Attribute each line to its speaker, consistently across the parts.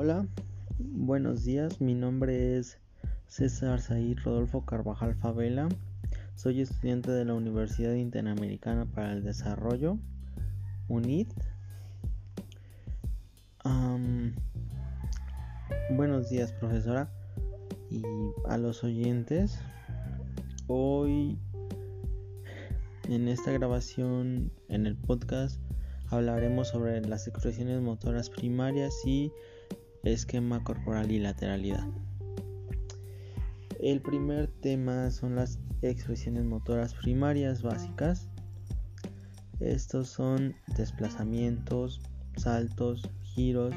Speaker 1: Hola, buenos días. Mi nombre es César Said Rodolfo Carvajal Favela. Soy estudiante de la Universidad Interamericana para el Desarrollo, UNIT. buenos días, profesora, y a los oyentes. Hoy, en esta grabación, en el podcast, hablaremos sobre las expresiones motoras primarias y esquema corporal y lateralidad. El primer tema son las expresiones motoras primarias básicas. Estos son desplazamientos, saltos, giros,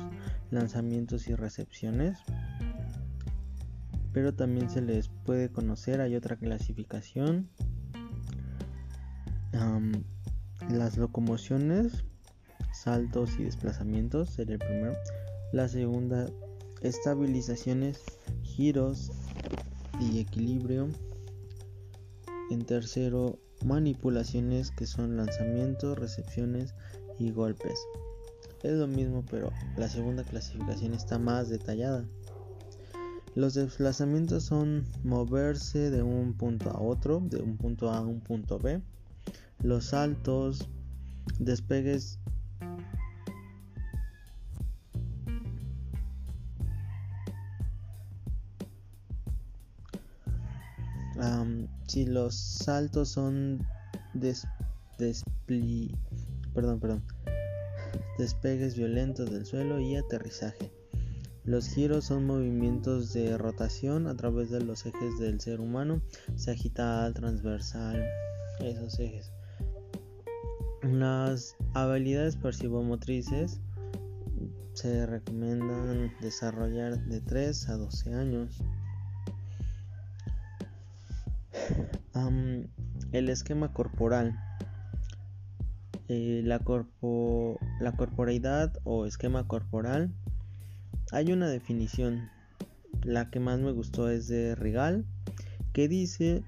Speaker 1: lanzamientos y recepciones. Pero también se les puede conocer, hay otra clasificación. las locomociones, saltos y desplazamientos sería el primero. La segunda, estabilizaciones, giros y equilibrio. En tercero, manipulaciones que son lanzamientos, recepciones y golpes. Es lo mismo, pero la segunda clasificación está más detallada. Los desplazamientos son moverse de un punto a otro, de un punto A a un punto B. Los saltos, despegues si los saltos son perdón, perdón, despegues violentos del suelo y aterrizaje. Los giros son movimientos de rotación a través de los ejes del ser humano, sagital, transversal, esos ejes. Las habilidades percibomotrices se recomiendan desarrollar de 3 a 12 años. El esquema corporal. Eh, la, corpo, corporeidad o esquema corporal. Hay una definición. La que más me gustó es de Regal. Que dice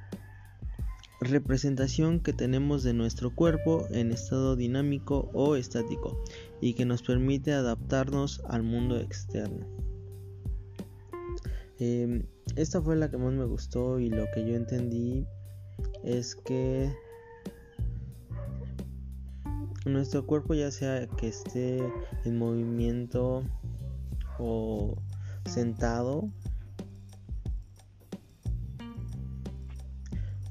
Speaker 1: representación que tenemos de nuestro cuerpo en estado dinámico o estático y que nos permite adaptarnos al mundo externo. Em, esta fue la que más me gustó y lo que yo entendí es que nuestro cuerpo ya sea que esté en movimiento o sentado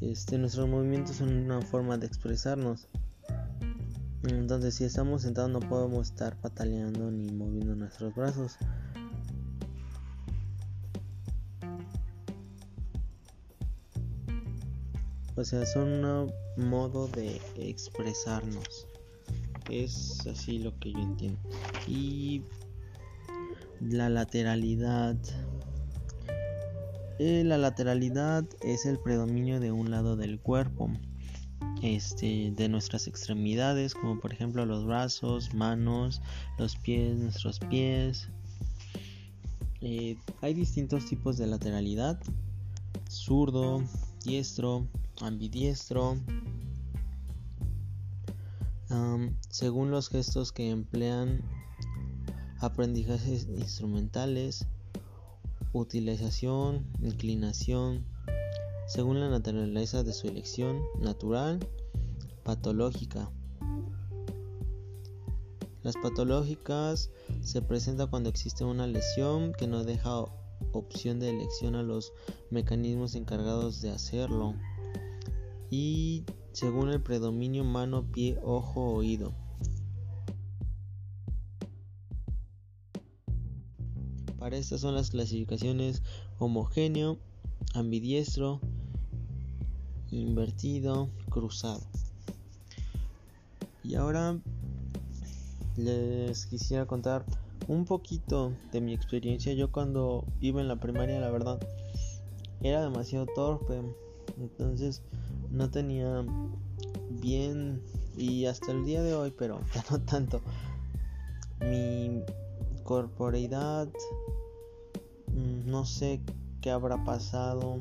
Speaker 1: este nuestros movimientos son una forma de expresarnos. Entonces si estamos sentados no podemos estar pataleando ni moviendo nuestros brazos O sea, son un modo de expresarnos. Es así lo que yo entiendo. Y la lateralidad. Eh, la lateralidad es el predominio de un lado del cuerpo. Este, de nuestras extremidades, como por ejemplo los brazos, manos, los pies, nuestros pies. Eh, hay distintos tipos de lateralidad: zurdo, diestro, ambidiestro. según los gestos que emplean, aprendizajes instrumentales, utilización, inclinación, según la naturaleza de su elección, natural, patológica. Las patológicas se presentan cuando existe una lesión que no deja opción de elección a los mecanismos encargados de hacerlo y según el predominio mano, pie, ojo, oído. Para estas son las clasificaciones homogéneo, ambidiestro, invertido, cruzado. Y ahora les quisiera contar un poquito de mi experiencia. Yo cuando iba en la primaria, la verdad, era demasiado torpe. Entonces no tenía bien y hasta el día de hoy, pero ya no tanto, mi corporeidad, mm, no sé qué habrá pasado.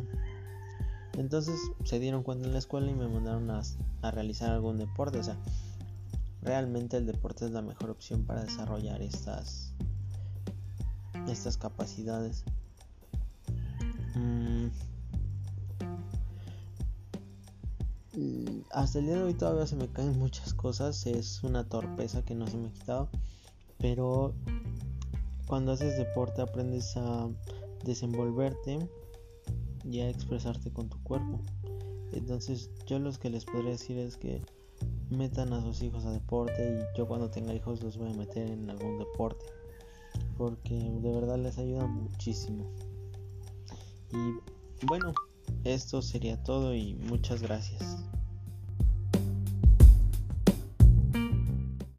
Speaker 1: Entonces se dieron cuenta en la escuela y me mandaron a, a realizar algún deporte. O sea, realmente el deporte es la mejor opción para desarrollar estas estas capacidades. Mm. Hasta el día de hoy todavía se me caen muchas cosas, es una torpeza que no se me ha quitado, pero cuando haces deporte aprendes a desenvolverte y a expresarte con tu cuerpo. Entonces yo lo que les podría decir es que metan a sus hijos a deporte y yo cuando tenga hijos los voy a meter en algún deporte porque de verdad les ayuda muchísimo. Y bueno, esto sería todo y muchas gracias.